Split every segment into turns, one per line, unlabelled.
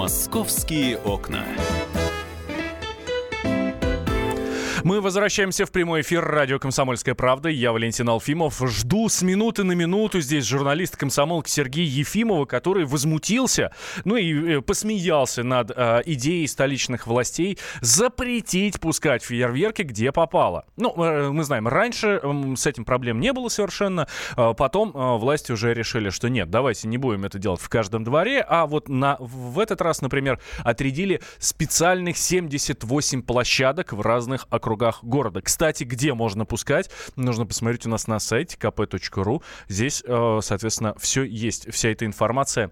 Московские окна.
Мы возвращаемся в прямой эфир радио «Комсомольская правда». Я Валентин Алфимов. Жду с минуты на минуту здесь журналист комсомолки Сергей Ефимова, который возмутился, ну и э, посмеялся над э, идеей столичных властей запретить пускать фейерверки где попало. Ну, э, мы знаем, раньше э, с этим проблем не было совершенно. Э, потом э, власти уже решили, что нет, давайте не будем это делать в каждом дворе. А вот на, в этот раз, например, отрядили специальных 78 площадок в разных округах округах города. Кстати, где можно пускать, нужно посмотреть у нас на сайте kp.ru. Здесь, э, соответственно, все есть, вся эта информация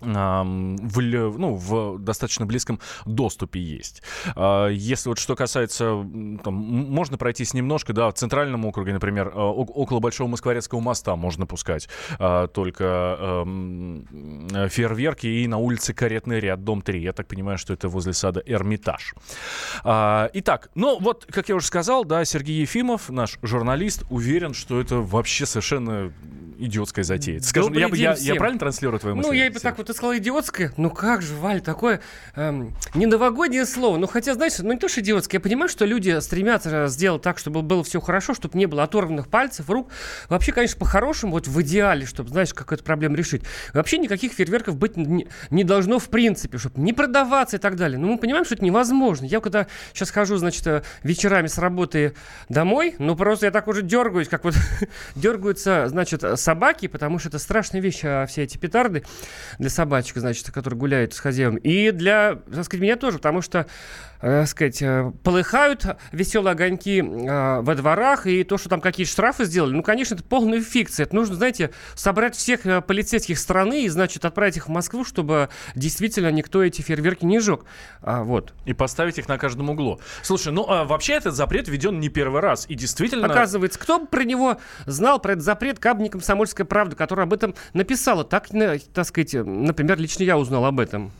в, ну, в достаточно близком доступе есть. А, если вот что касается, там, можно пройтись немножко, да, в центральном округе, например, а, около Большого Москворецкого моста можно пускать а, только фейерверки и на улице Каретный ряд, дом 3. Я так понимаю, что это возле сада Эрмитаж. Итак, ну вот, как я уже сказал, да, Сергей Ефимов, наш журналист, уверен, что это вообще совершенно идиотская затея. Скажем, я, я, я правильно транслирую твою мысль?
Ну, я бы так вот ты сказал идиотская. Ну как же, Валь, такое эм, не новогоднее слово. Ну хотя, знаешь, ну не то, что идиотское. Я понимаю, что люди стремятся сделать так, чтобы было все хорошо, чтобы не было оторванных пальцев, рук. Вообще, конечно, по-хорошему, вот в идеале, чтобы, знаешь, как эту проблему решить. Вообще никаких фейерверков быть не, не должно в принципе, чтобы не продаваться и так далее. Но мы понимаем, что это невозможно. Я когда сейчас хожу, значит, э, вечерами с работы домой, ну просто я так уже дергаюсь, как вот дергаются, значит, собаки, потому что это страшная вещь, а все эти петарды для собачек, значит, которые гуляют с хозяином. И для, так сказать, меня тоже, потому что э, сказать, э, полыхают веселые огоньки э, во дворах, и то, что там какие-то штрафы сделали, ну, конечно, это полная фикция. Это нужно, знаете, собрать всех полицейских страны и, значит, отправить их в Москву, чтобы действительно никто эти фейерверки не жег. А, вот.
И поставить их на каждом углу. Слушай, ну, а вообще этот запрет введен не первый раз, и действительно...
Оказывается, кто бы про него знал, про этот запрет, кабни «Комсомольская правда», которая об этом написала. Так, так сказать, например, лично я узнал об этом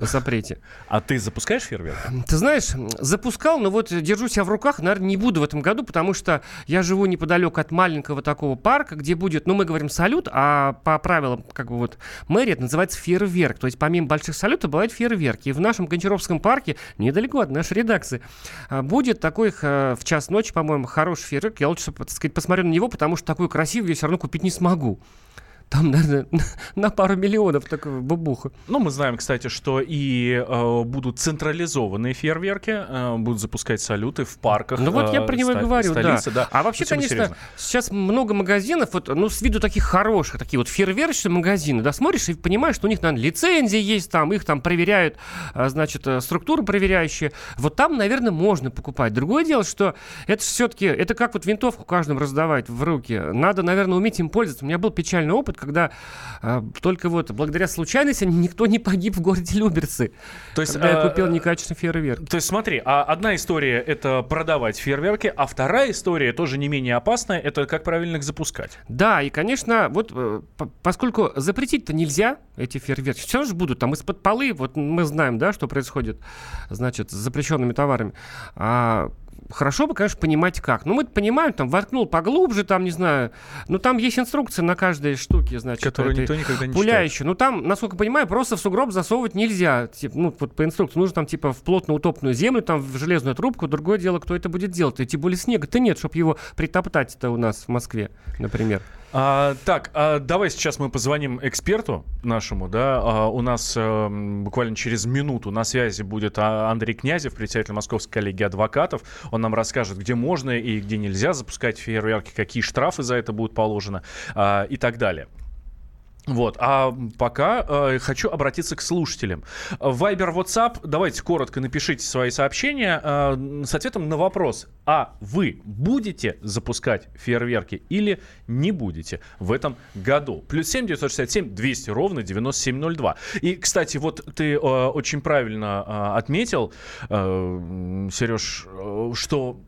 запрете.
А ты запускаешь фейерверк?
Ты знаешь, запускал, но вот держу себя в руках, наверное, не буду в этом году, потому что я живу неподалеку от маленького такого парка, где будет, ну, мы говорим салют, а по правилам, как бы вот, мэрия, это называется фейерверк. То есть помимо больших салютов бывают фейерверки. И в нашем Гончаровском парке, недалеко от нашей редакции, а, будет такой э, в час ночи, по-моему, хороший фейерверк. Я лучше, так сказать, посмотрю на него, потому что такой красивый я все равно купить не смогу там, наверное, на пару миллионов такого бабуха.
Ну, мы знаем, кстати, что и э, будут централизованные фейерверки, э, будут запускать салюты в парках.
Ну, вот я про него и говорю, столицы, да. да. А вообще, конечно, серьезно. сейчас много магазинов, вот, ну, с виду таких хороших, такие вот фейерверочные магазины, да, смотришь и понимаешь, что у них, наверное, лицензии есть, там, их там проверяют, а, значит, э, структуры проверяющие. Вот там, наверное, можно покупать. Другое дело, что это все-таки, это как вот винтовку каждому раздавать в руки. Надо, наверное, уметь им пользоваться. У меня был печальный опыт, когда э, только вот благодаря случайности никто не погиб в городе Люберцы. То есть, когда а, я купил некачественный фейерверк.
То есть смотри, а одна история это продавать фейерверки, а вторая история тоже не менее опасная, это как правильно их запускать.
Да, и конечно, вот э, поскольку запретить-то нельзя эти фейерверки, все же будут там из-под полы, вот мы знаем, да, что происходит, значит, с запрещенными товарами. А хорошо бы, конечно, понимать как. Ну, мы понимаем, там, воткнул поглубже, там, не знаю, ну, там есть инструкция на каждой штуке, значит,
Которую никто никогда не
пуляющей. Ну, там, насколько понимаю, просто в сугроб засовывать нельзя. Типа, ну, вот по инструкции нужно там, типа, в плотно утопленную землю, там, в железную трубку. Другое дело, кто это будет делать. И тем более снега-то нет, чтобы его притоптать-то у нас в Москве, например.
А, так, а, давай сейчас мы позвоним эксперту нашему, да, а, у нас а, буквально через минуту на связи будет а, Андрей Князев, председатель Московской коллегии адвокатов. Он нам расскажет, где можно и где нельзя запускать фейерверки, какие штрафы за это будут положены а, и так далее. Вот, а пока э, хочу обратиться к слушателям. Вайбер, WhatsApp, давайте коротко напишите свои сообщения э, с ответом на вопрос, а вы будете запускать фейерверки или не будете в этом году? Плюс 7 967 200 ровно 9702. И, кстати, вот ты э, очень правильно э, отметил, э, Сереж, э, что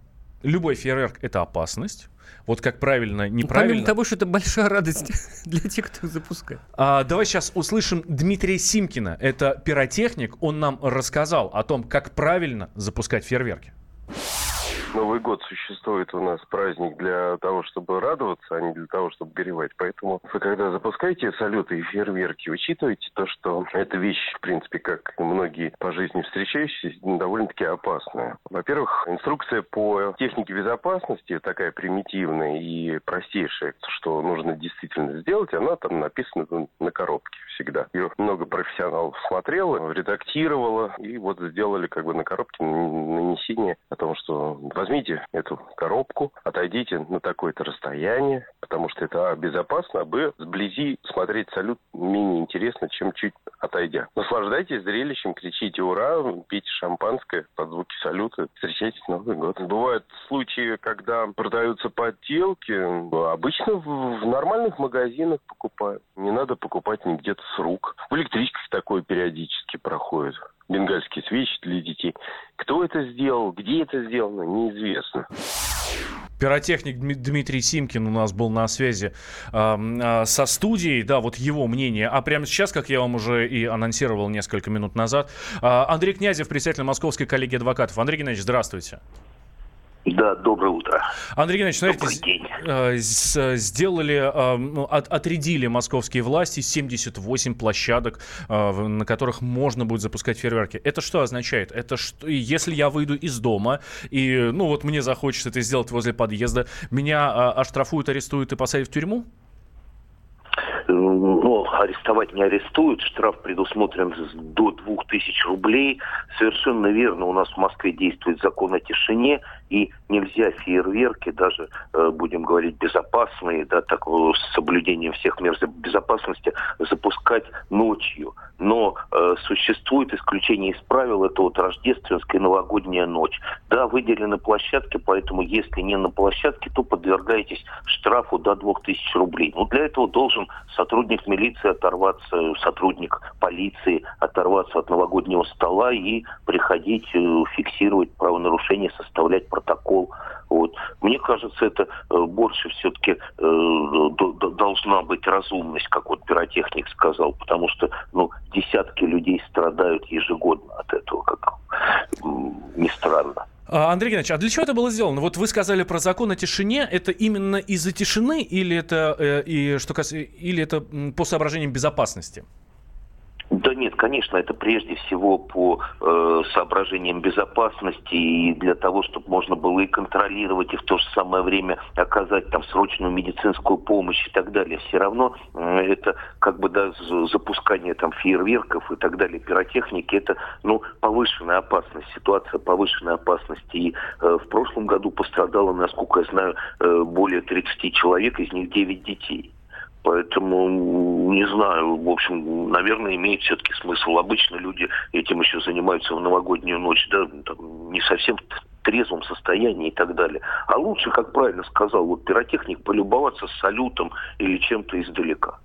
любой фейерверк это опасность вот как правильно, ну, неправильно. Помимо
того, что это большая радость для тех, кто запускает.
А, давай сейчас услышим Дмитрия Симкина. Это пиротехник. Он нам рассказал о том, как правильно запускать фейерверки.
Новый год существует у нас праздник для того, чтобы радоваться, а не для того, чтобы горевать. Поэтому вы, когда запускаете салюты и фейерверки, учитывайте то, что эта вещь, в принципе, как многие по жизни встречающиеся, довольно-таки опасная. Во-первых, инструкция по технике безопасности такая примитивная и простейшая, что нужно действительно сделать, она там написана на коробке всегда. Ее много профессионалов смотрело, редактировало, и вот сделали как бы на коробке нанесение о том, что возьмите эту коробку, отойдите на такое-то расстояние, потому что это а, безопасно, а б, сблизи смотреть салют менее интересно, чем чуть отойдя. Наслаждайтесь зрелищем, кричите «Ура!», пейте шампанское под звуки салюта, встречайте Новый год. Бывают случаи, когда продаются подделки, обычно в, нормальных магазинах покупают. Не надо покупать не где-то с рук. В электричках такое периодически проходит бенгальские свечи для детей. Кто это сделал, где это сделано, неизвестно.
Пиротехник Дмитрий Симкин у нас был на связи э, со студией, да, вот его мнение. А прямо сейчас, как я вам уже и анонсировал несколько минут назад, э, Андрей Князев, председатель Московской коллегии адвокатов. Андрей Геннадьевич, здравствуйте.
Да, доброе утро.
Андрей Геннадьевич, смотрите, э, сделали, э, ну, отрядили московские власти 78 площадок, э, на которых можно будет запускать фейерверки. Это что означает? Это что, если я выйду из дома и, ну вот мне захочется это сделать возле подъезда, меня оштрафуют, арестуют и посадят в тюрьму?
Ну, арестовать не арестуют, штраф предусмотрен до 2000 рублей. Совершенно верно, у нас в Москве действует закон о тишине, и нельзя фейерверки, даже, э, будем говорить, безопасные, да, так, с соблюдением всех мер безопасности, запускать ночью. Но э, существует исключение из правил, это вот рождественская новогодняя ночь. Да, выделены площадки, поэтому если не на площадке, то подвергаетесь штрафу до 2000 рублей. Но для этого должен сотрудник милиции оторваться, сотрудник полиции оторваться от новогоднего стола и приходить э, фиксировать правонарушение, составлять протокол. Вот. Мне кажется, это э, больше все-таки э, должна быть разумность, как вот пиротехник сказал, потому что ну, десятки людей страдают ежегодно от этого, как ни странно.
А, Андрей Геннадьевич, а для чего это было сделано? Вот вы сказали про закон о тишине. Это именно из-за тишины или это, э, и, что, или это по соображениям безопасности?
Нет, конечно, это прежде всего по э, соображениям безопасности и для того, чтобы можно было и контролировать, и в то же самое время оказать там срочную медицинскую помощь и так далее. Все равно э, это как бы да, запускание там фейерверков и так далее, пиротехники, это ну, повышенная опасность, ситуация повышенной опасности. И э, в прошлом году пострадало, насколько я знаю, э, более 30 человек, из них 9 детей. Поэтому, не знаю, в общем, наверное, имеет все-таки смысл. Обычно люди этим еще занимаются в новогоднюю ночь, да, там, не совсем в трезвом состоянии и так далее. А лучше, как правильно сказал вот пиротехник, полюбоваться салютом или чем-то издалека.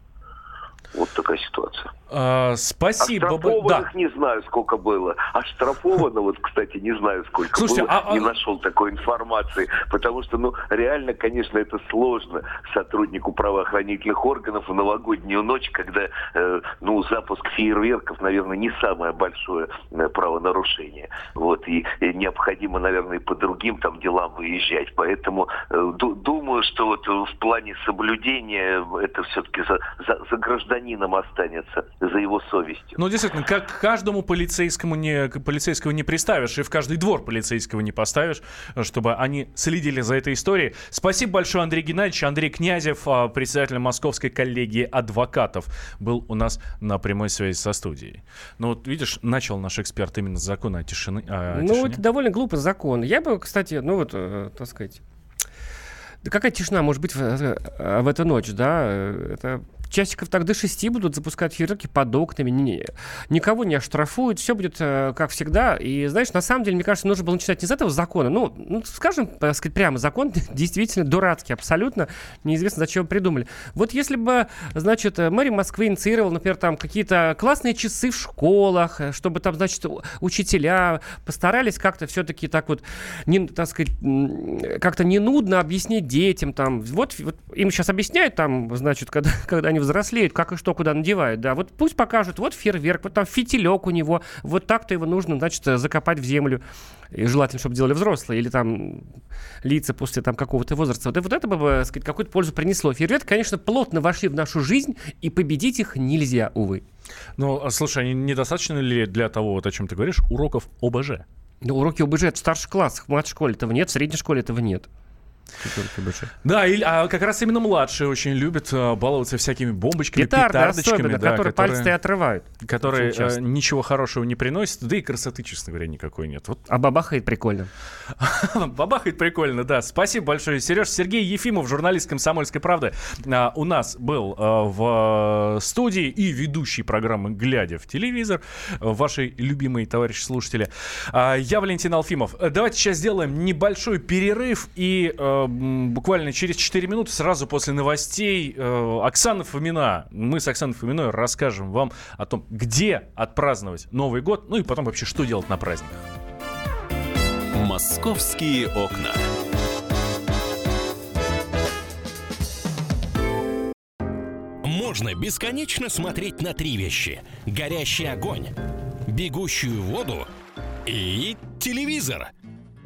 Вот такая ситуация.
А, спасибо.
Оштрафованных да. не знаю, сколько было. Оштрафованного, кстати, не знаю, сколько Слушайте, было. А, не а... нашел такой информации. Потому что, ну, реально, конечно, это сложно сотруднику правоохранительных органов в новогоднюю ночь, когда, э, ну, запуск фейерверков, наверное, не самое большое э, правонарушение. Вот, и, и необходимо, наверное, по другим там делам выезжать. Поэтому э, думаю, что вот в плане соблюдения это все-таки за, за, за гражданином останется за его совестью.
Ну, действительно, как каждому полицейскому не, полицейского не приставишь, и в каждый двор полицейского не поставишь, чтобы они следили за этой историей. Спасибо большое, Андрей Геннадьевич. Андрей Князев, а, председатель Московской коллегии адвокатов, был у нас на прямой связи со студией. Ну, вот видишь, начал наш эксперт именно с закона о, тишины, о
ну, тишине. это довольно глупый закон. Я бы, кстати, ну вот, э, так сказать, да какая тишина может быть в, в эту ночь, да? Э, это часиков так до 6 будут запускать фейерверки под окнами, не, никого не оштрафуют, все будет э, как всегда. И знаешь, на самом деле, мне кажется, нужно было начинать не с этого закона. Ну, ну скажем, так сказать, прямо, закон действительно дурацкий, абсолютно. Неизвестно, зачем его придумали. Вот если бы, значит, мэрия Москвы инициировала, например, там какие-то классные часы в школах, э, чтобы там, значит, учителя постарались как-то все-таки так вот, не, так сказать, как-то не нудно объяснить детям, там, вот, вот им сейчас объясняют, там, значит, когда, когда они взрослеют, как и что, куда надевают, да. Вот пусть покажут, вот фейерверк, вот там фитилек у него, вот так-то его нужно, значит, закопать в землю. И желательно, чтобы делали взрослые или там лица после там какого-то возраста. Вот, вот это бы, так сказать, какую-то пользу принесло. Фейерверки, конечно, плотно вошли в нашу жизнь, и победить их нельзя, увы.
Ну, а слушай, они недостаточно ли для того, вот о чем ты говоришь, уроков ОБЖ?
Ну, уроки ОБЖ это в старших классах, в младшей школе этого нет, в средней школе этого нет.
Да, и, а как раз именно младшие очень любят а, баловаться всякими бомбочками,
Петарды
петардочками.
особенно,
да,
которые, пальцы отрывают.
Которые э, ничего хорошего не приносят, да и красоты, честно говоря, никакой нет. Вот
А бабахает прикольно.
бабахает прикольно, да. Спасибо большое, Сереж. Сергей Ефимов, журналист «Комсомольской правды», а, у нас был а, в студии и ведущий программы «Глядя в телевизор», ваши любимые товарищи слушатели. А, Я Валентин Алфимов. Давайте сейчас сделаем небольшой перерыв и буквально через 4 минуты, сразу после новостей, э, Оксана Фомина. Мы с Оксаной Фоминой расскажем вам о том, где отпраздновать Новый год, ну и потом вообще, что делать на праздниках.
Московские окна.
Можно бесконечно смотреть на три вещи. Горящий огонь, бегущую воду и телевизор.